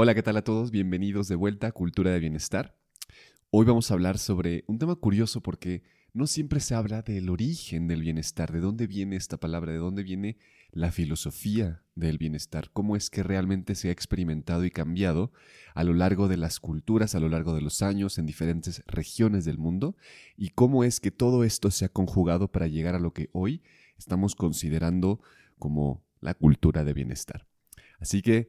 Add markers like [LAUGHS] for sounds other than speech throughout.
Hola, ¿qué tal a todos? Bienvenidos de vuelta a Cultura de Bienestar. Hoy vamos a hablar sobre un tema curioso porque no siempre se habla del origen del bienestar, de dónde viene esta palabra, de dónde viene la filosofía del bienestar, cómo es que realmente se ha experimentado y cambiado a lo largo de las culturas, a lo largo de los años, en diferentes regiones del mundo, y cómo es que todo esto se ha conjugado para llegar a lo que hoy estamos considerando como la cultura de bienestar. Así que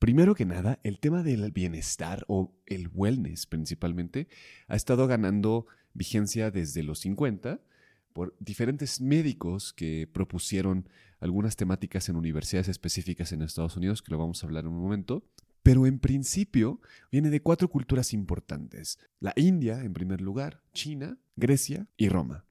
Primero que nada, el tema del bienestar o el wellness principalmente ha estado ganando vigencia desde los 50 por diferentes médicos que propusieron algunas temáticas en universidades específicas en Estados Unidos, que lo vamos a hablar en un momento. Pero en principio viene de cuatro culturas importantes. La India, en primer lugar, China, Grecia y Roma.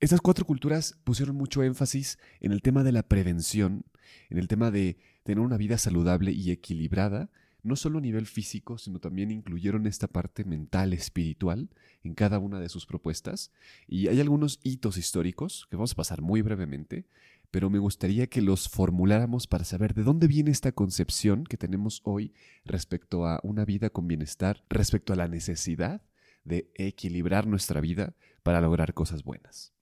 Estas cuatro culturas pusieron mucho énfasis en el tema de la prevención, en el tema de tener una vida saludable y equilibrada, no solo a nivel físico, sino también incluyeron esta parte mental, espiritual, en cada una de sus propuestas. Y hay algunos hitos históricos que vamos a pasar muy brevemente, pero me gustaría que los formuláramos para saber de dónde viene esta concepción que tenemos hoy respecto a una vida con bienestar, respecto a la necesidad de equilibrar nuestra vida para lograr cosas buenas.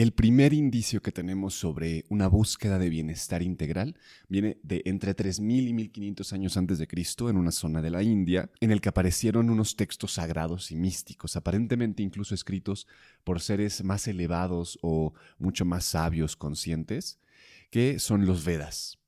El primer indicio que tenemos sobre una búsqueda de bienestar integral viene de entre 3000 y 1500 años antes de Cristo en una zona de la India, en el que aparecieron unos textos sagrados y místicos, aparentemente incluso escritos por seres más elevados o mucho más sabios conscientes, que son los Vedas.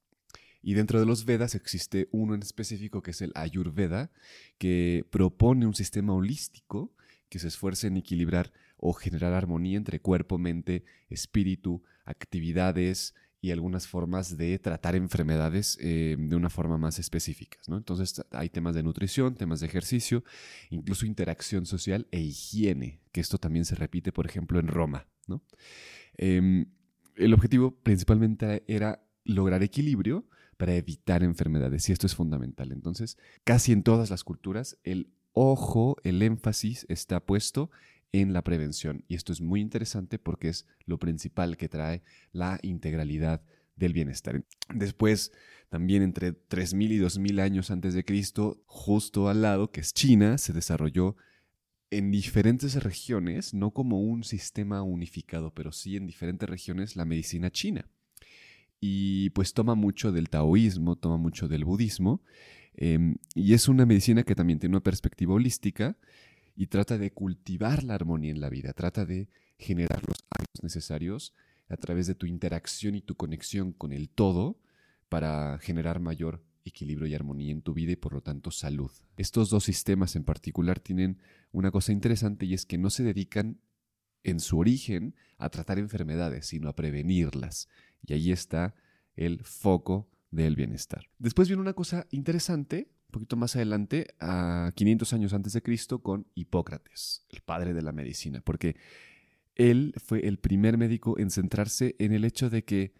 Y dentro de los Vedas existe uno en específico que es el Ayurveda, que propone un sistema holístico que se esfuerce en equilibrar o generar armonía entre cuerpo, mente, espíritu, actividades y algunas formas de tratar enfermedades eh, de una forma más específica. ¿no? Entonces hay temas de nutrición, temas de ejercicio, incluso interacción social e higiene, que esto también se repite, por ejemplo, en Roma. Em, el objetivo principalmente era lograr equilibrio para evitar enfermedades y esto es fundamental. Entonces, casi en todas las culturas el ojo, el énfasis está puesto en la prevención. Y esto es muy interesante porque es lo principal que trae la integralidad del bienestar. Después, también entre 3.000 y 2.000 años antes de Cristo, justo al lado, que es China, se desarrolló en diferentes regiones, no como un sistema unificado, pero sí en diferentes regiones la medicina china. Y pues toma mucho del taoísmo, toma mucho del budismo, em, y es una medicina que también tiene una perspectiva holística, y trata de cultivar la armonía en la vida, trata de generar los hábitos necesarios a través de tu interacción y tu conexión con el todo para generar mayor equilibrio y armonía en tu vida y por lo tanto salud. Estos dos sistemas en particular tienen una cosa interesante y es que no se dedican en su origen a tratar enfermedades, sino a prevenirlas. Y ahí está el foco del bienestar. Después viene una cosa interesante poquito más adelante, a 500 años antes de Cristo, con Hipócrates, el padre de la medicina, porque él fue el primer médico en centrarse en el hecho de que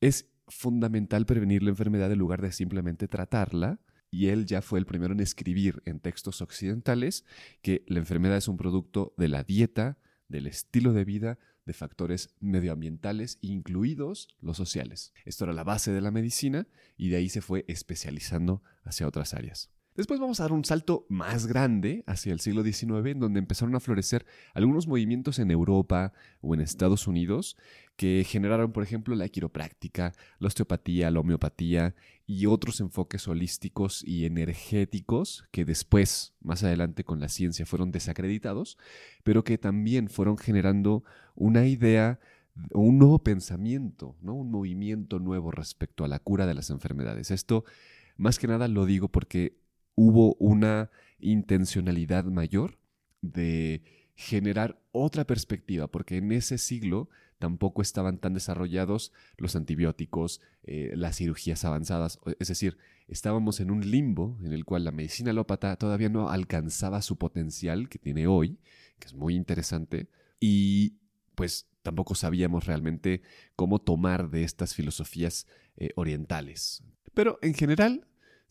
es fundamental prevenir la enfermedad en lugar de simplemente tratarla, y él ya fue el primero en escribir en textos occidentales que la enfermedad es un producto de la dieta, del estilo de vida, de factores medioambientales, incluidos los sociales. Esto era la base de la medicina y de ahí se fue especializando hacia otras áreas. Después vamos a dar un salto más grande hacia el siglo XIX, en donde empezaron a florecer algunos movimientos en Europa o en Estados Unidos que generaron, por ejemplo, la quiropráctica, la osteopatía, la homeopatía y otros enfoques holísticos y energéticos que después, más adelante con la ciencia, fueron desacreditados, pero que también fueron generando una idea o un nuevo pensamiento, ¿no? un movimiento nuevo respecto a la cura de las enfermedades. Esto, más que nada, lo digo porque hubo una intencionalidad mayor de generar otra perspectiva, porque en ese siglo tampoco estaban tan desarrollados los antibióticos, eh, las cirugías avanzadas. Es decir, estábamos en un limbo en el cual la medicina alópata todavía no alcanzaba su potencial que tiene hoy, que es muy interesante, y pues tampoco sabíamos realmente cómo tomar de estas filosofías eh, orientales. Pero en general,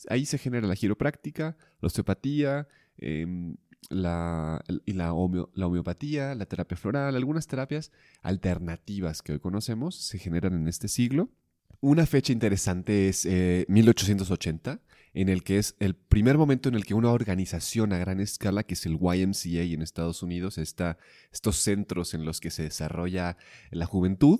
ahí se genera la giropráctica, la osteopatía, em, la, y la, homeopatía, la terapia floral, algunas terapias alternativas que hoy conocemos se generan en este siglo. Una fecha interesante es 1880, eh, en el que es el primer momento en el que una organización a gran escala, que es el YMCA en Estados Unidos, está, estos centros en los que se desarrolla la juventud,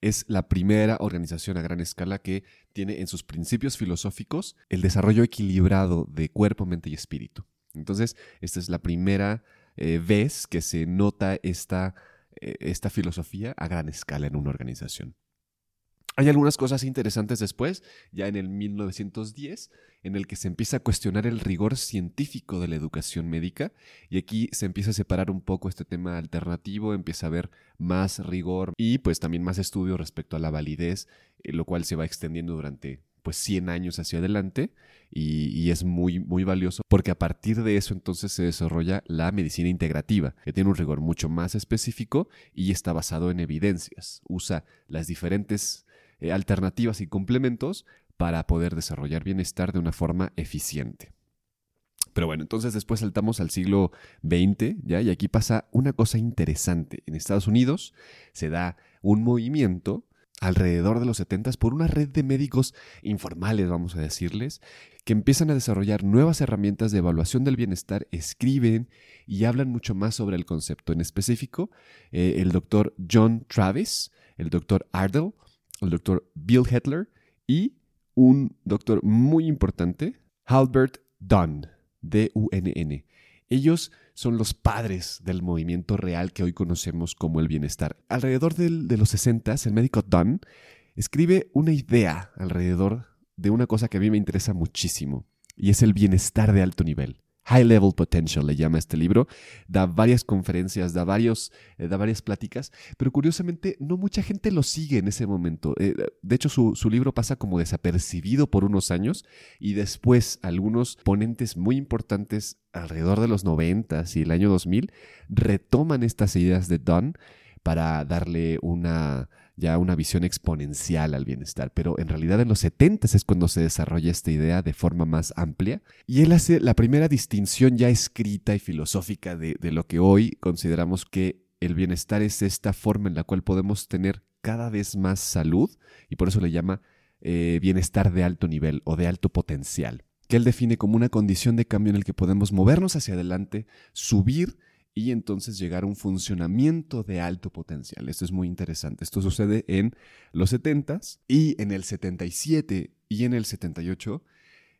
es la primera organización a gran escala que tiene en sus principios filosóficos el desarrollo equilibrado de cuerpo, mente y espíritu. Entonces, esta es la primera eh, vez que se nota esta, eh, esta filosofía a gran escala en una organización. Hay algunas cosas interesantes después, ya en el 1910, en el que se empieza a cuestionar el rigor científico de la educación médica y aquí se empieza a separar un poco este tema alternativo, empieza a haber más rigor y pues también más estudio respecto a la validez, eh, lo cual se va extendiendo durante pues 100 años hacia adelante y, y, es muy, muy valioso porque a partir de eso entonces se desarrolla la medicina integrativa, que tiene un rigor mucho más específico y está basado en evidencias. Usa las diferentes eh, alternativas y complementos para poder desarrollar bienestar de una forma eficiente. Pero bueno, entonces después saltamos al siglo XX, ¿ya? Y aquí pasa una cosa interesante. En Estados Unidos se da un movimiento alrededor de los 70 por una red de médicos informales, vamos a decirles, que empiezan a desarrollar nuevas herramientas de evaluación del bienestar, escriben y hablan mucho más sobre el concepto. En específico, eh, el doctor John Travis, el doctor Ardell, el doctor Bill Hetler y un doctor muy importante, Halbert Dunn, D-U-N-N. Ellos son los padres del movimiento real que hoy conocemos como el bienestar. Alrededor de los 60, el médico Dunn escribe una idea alrededor de una cosa que a mí me interesa muchísimo, y es el bienestar de alto nivel. High Level Potential le llama este libro. Da varias conferencias, da, varios, eh, da varias pláticas, pero curiosamente no mucha gente lo sigue en ese momento. Eh, de hecho, su, libro pasa como desapercibido por unos años y después algunos ponentes muy importantes alrededor de los 90 y el año 2000 retoman estas ideas de Don para darle una ya una visión exponencial al bienestar, pero en realidad en los 70 es cuando se desarrolla esta idea de forma más amplia y él hace la primera distinción ya escrita y filosófica de, lo que hoy consideramos que el bienestar es esta forma en la cual podemos tener cada vez más salud y por eso le llama eh, bienestar de alto nivel o de alto potencial, que él define como una condición de cambio en el que podemos movernos hacia adelante, subir y entonces llegar a un funcionamiento de alto potencial. Esto es muy interesante. Esto sucede en los 70 y en el 77 y en el 78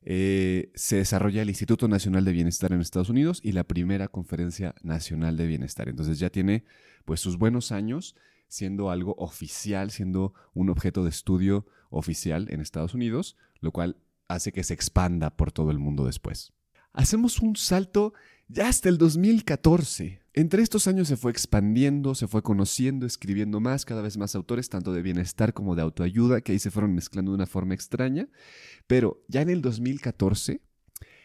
eh, se desarrolla el Instituto Nacional de Bienestar en Estados Unidos y la primera Conferencia Nacional de Bienestar. Entonces ya tiene pues sus buenos años siendo algo oficial, siendo un objeto de estudio oficial en Estados Unidos, lo cual hace que se expanda por todo el mundo después. Hacemos un salto ya hasta el 2014. Entre estos años se fue expandiendo, se fue conociendo, escribiendo más, cada vez más autores, tanto de bienestar como de autoayuda, que ahí se fueron mezclando de una forma extraña. Pero ya en el 2014,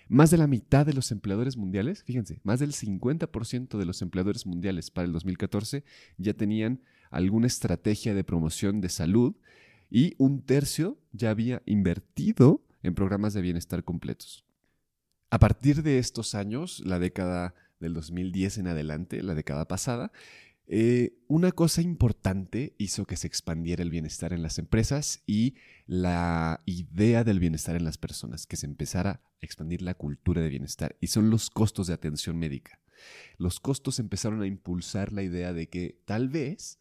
más de la mitad de los empleadores mundiales, fíjense, más del 50% de los empleadores mundiales para el 2014 ya tenían alguna estrategia de promoción de salud y un tercio ya había invertido en programas de bienestar completos. A partir de estos años, la década del 2010 en adelante, la década pasada, eh, una cosa importante hizo que se expandiera el bienestar en las empresas y la idea del bienestar en las personas, que se empezara a expandir la cultura de bienestar, y son los costos de atención médica. Los costos empezaron a impulsar la idea de que tal vez,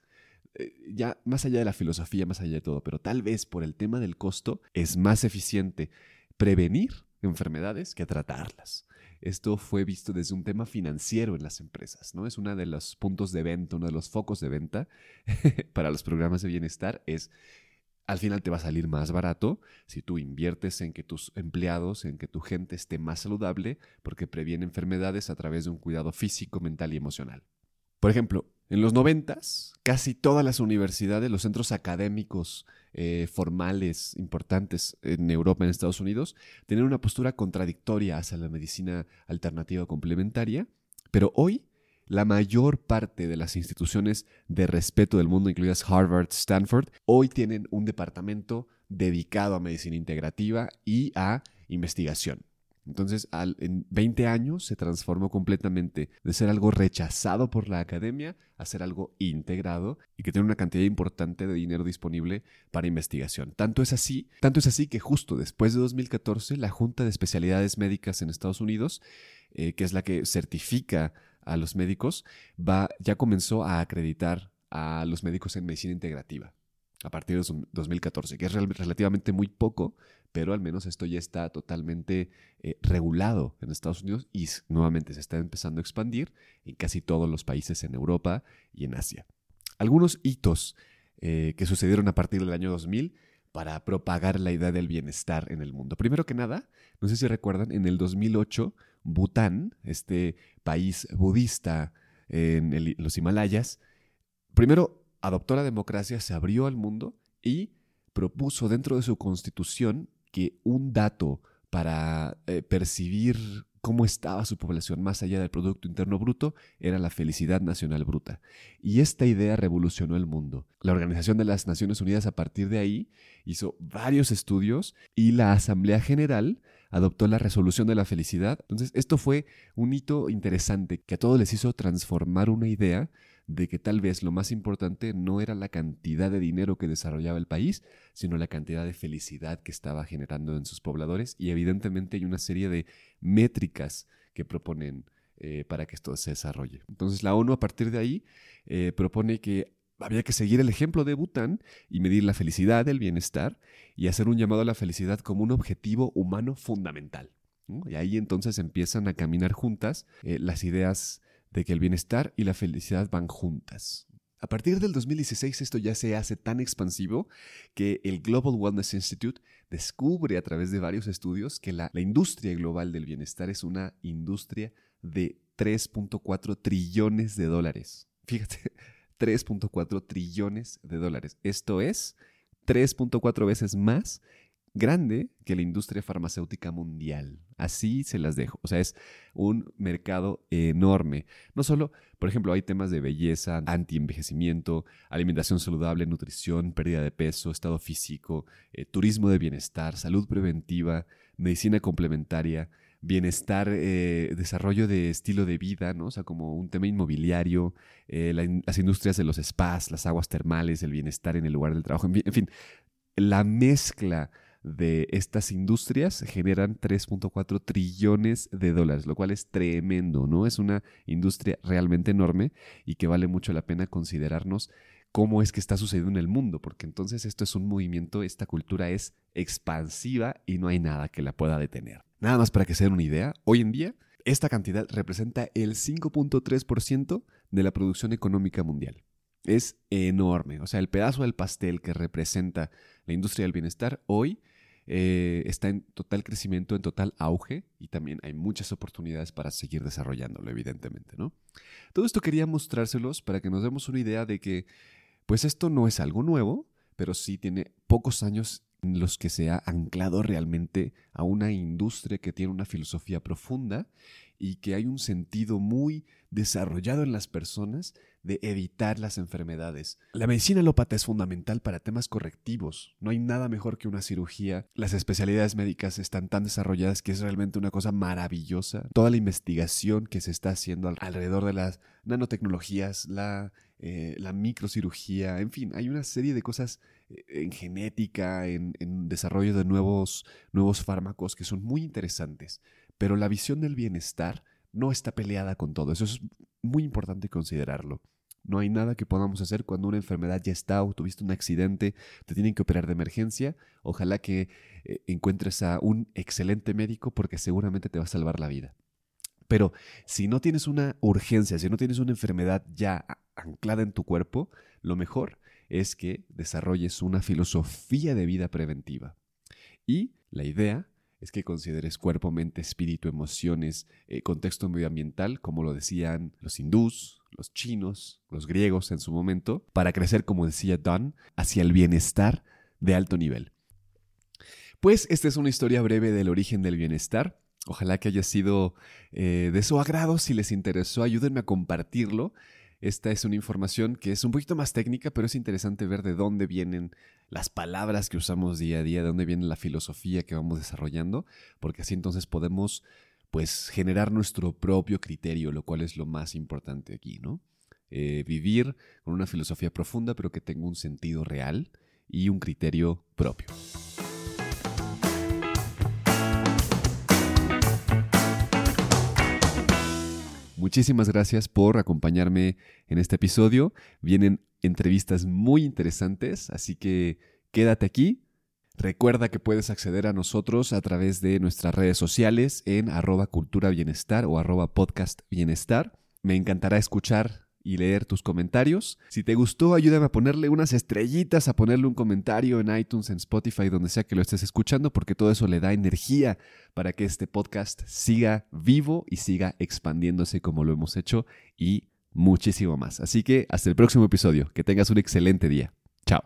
eh, ya más allá de la filosofía, más allá de todo, pero tal vez por el tema del costo es más eficiente prevenir enfermedades que tratarlas. Esto fue visto desde un tema financiero en las empresas, ¿no? Es uno de los puntos de venta, uno de los focos de venta [LAUGHS] para los programas de bienestar es al final te va a salir más barato si tú inviertes en que tus empleados, en que tu gente esté más saludable, porque previene enfermedades a través de un cuidado físico, mental y emocional. Por ejemplo, En los noventas, casi todas las universidades, los centros académicos eh, formales importantes en Europa, en Estados Unidos, tenían una postura contradictoria hacia la medicina alternativa complementaria, pero hoy la mayor parte de las instituciones de respeto del mundo, incluidas Harvard, Stanford, hoy tienen un departamento dedicado a medicina integrativa y a investigación. Entonces, en 20 años se transformó completamente de ser algo rechazado por la academia a ser algo integrado y que tiene una cantidad importante de dinero disponible para investigación. Tanto es así, tanto es así que justo después de 2014 la Junta de Especialidades Médicas en Estados Unidos, eh, que es la que certifica a los médicos, va, ya comenzó a acreditar a los médicos en medicina integrativa a partir de 2014, que es relativamente muy poco, pero al menos esto ya está totalmente eh, regulado en Estados Unidos y nuevamente se está empezando a expandir en casi todos los países en Europa y en Asia. Algunos hitos eh, que sucedieron a partir del año 2000 para propagar la idea del bienestar en el mundo. Primero que nada, no sé si recuerdan, en el 2008, Bután, este país budista en los Himalayas, primero adoptó la democracia, se abrió al mundo y propuso dentro de su constitución que un dato para eh, percibir cómo estaba su población más allá del Producto Interno Bruto era la felicidad nacional bruta. Y esta idea revolucionó el mundo. La Organización de las Naciones Unidas a partir de ahí hizo varios estudios y la Asamblea General adoptó la resolución de la felicidad. Entonces, esto fue un hito interesante que a todos les hizo transformar una idea de que tal vez lo más importante no era la cantidad de dinero que desarrollaba el país, sino la cantidad de felicidad que estaba generando en sus pobladores y evidentemente hay una serie de métricas que proponen eh, para que esto se desarrolle. Entonces la ONU a partir de ahí eh, propone que había que seguir el ejemplo de Bután y medir la felicidad, el bienestar y hacer un llamado a la felicidad como un objetivo humano fundamental. Y ahí entonces empiezan a caminar juntas eh, las ideas de que el bienestar y la felicidad van juntas. A partir del 2016 esto ya se hace tan expansivo que el Global Wellness Institute descubre a través de varios estudios que la, industria global del bienestar es una industria de 3.4 trillones de dólares. Fíjate, [LAUGHS] 3.4 trillones de dólares. Esto es 3.4 veces más grande que la industria farmacéutica mundial. Así se las dejo. O sea, es un mercado enorme. No solo, por ejemplo, hay temas de belleza, anti-envejecimiento, alimentación saludable, nutrición, pérdida de peso, estado físico, eh, turismo de bienestar, salud preventiva, medicina complementaria, bienestar, eh, desarrollo de estilo de vida, ¿no? O sea, como un tema inmobiliario, eh, las industrias de los spas, las aguas termales, el bienestar en el lugar del trabajo, en fin la mezcla de estas industrias generan 3.4 trillones de dólares, lo cual es tremendo, ¿no? Es una industria realmente enorme y que vale mucho la pena considerarnos cómo es que está sucediendo en el mundo, porque entonces esto es un movimiento, esta cultura es expansiva y no hay nada que la pueda detener. Nada más para que se den una idea, hoy en día esta cantidad representa el 5.3% de la producción económica mundial. Es enorme, o sea, el pedazo del pastel que representa la industria del bienestar hoy eh, está en total crecimiento, en total auge y también hay muchas oportunidades para seguir desarrollándolo, evidentemente, ¿no? Todo esto quería mostrárselos para que nos demos una idea de que, pues esto no es algo nuevo, pero sí tiene pocos años en los que se ha anclado realmente a una industria que tiene una filosofía profunda y que hay un sentido muy desarrollado en las personas de evitar las enfermedades. La medicina alópata es fundamental para temas correctivos. No hay nada mejor que una cirugía. Las especialidades médicas están tan desarrolladas que es realmente una cosa maravillosa. Toda la investigación que se está haciendo alrededor de las nanotecnologías, la, eh, la microcirugía, en fin, hay una serie de cosas eh, en genética, en, en desarrollo de nuevos, nuevos fármacos que son muy interesantes. Pero la visión del bienestar no está peleada con todo. Eso es muy importante considerarlo. No hay nada que podamos hacer cuando una enfermedad ya está o tuviste un accidente, te tienen que operar de emergencia. Ojalá que eh, encuentres a un excelente médico porque seguramente te va a salvar la vida. Pero si no tienes una urgencia, si no tienes una enfermedad ya anclada en tu cuerpo, lo mejor es que desarrolles una filosofía de vida preventiva. Y la idea es que consideres cuerpo, mente, espíritu, emociones, eh, contexto medioambiental, como lo decían los hindús, los chinos, los griegos en su momento, para crecer, como decía Don, hacia el bienestar de alto nivel. Pues esta es una historia breve del origen del bienestar. Ojalá que haya sido eh, de su agrado. Si les interesó, ayúdenme a compartirlo. Esta es una información que es un poquito más técnica, pero es interesante ver de dónde vienen las palabras que usamos día a día, de dónde viene la filosofía que vamos desarrollando, porque así entonces podemos pues generar nuestro propio criterio, lo cual es lo más importante aquí, ¿no? Eh, vivir con una filosofía profunda, pero que tenga un sentido real y un criterio propio. Muchísimas gracias por acompañarme en este episodio. Vienen entrevistas muy interesantes, así que quédate aquí. Recuerda que puedes acceder a nosotros a través de nuestras redes sociales en arroba cultura bienestar o arroba podcast bienestar. Me encantará escuchar y leer tus comentarios. Si te gustó, ayúdame a ponerle unas estrellitas, a ponerle un comentario en iTunes, en Spotify, donde sea que lo estés escuchando, porque todo eso le da energía para que este podcast siga vivo y siga expandiéndose como lo hemos hecho y muchísimo más. Así que hasta el próximo episodio. Que tengas un excelente día. Chao.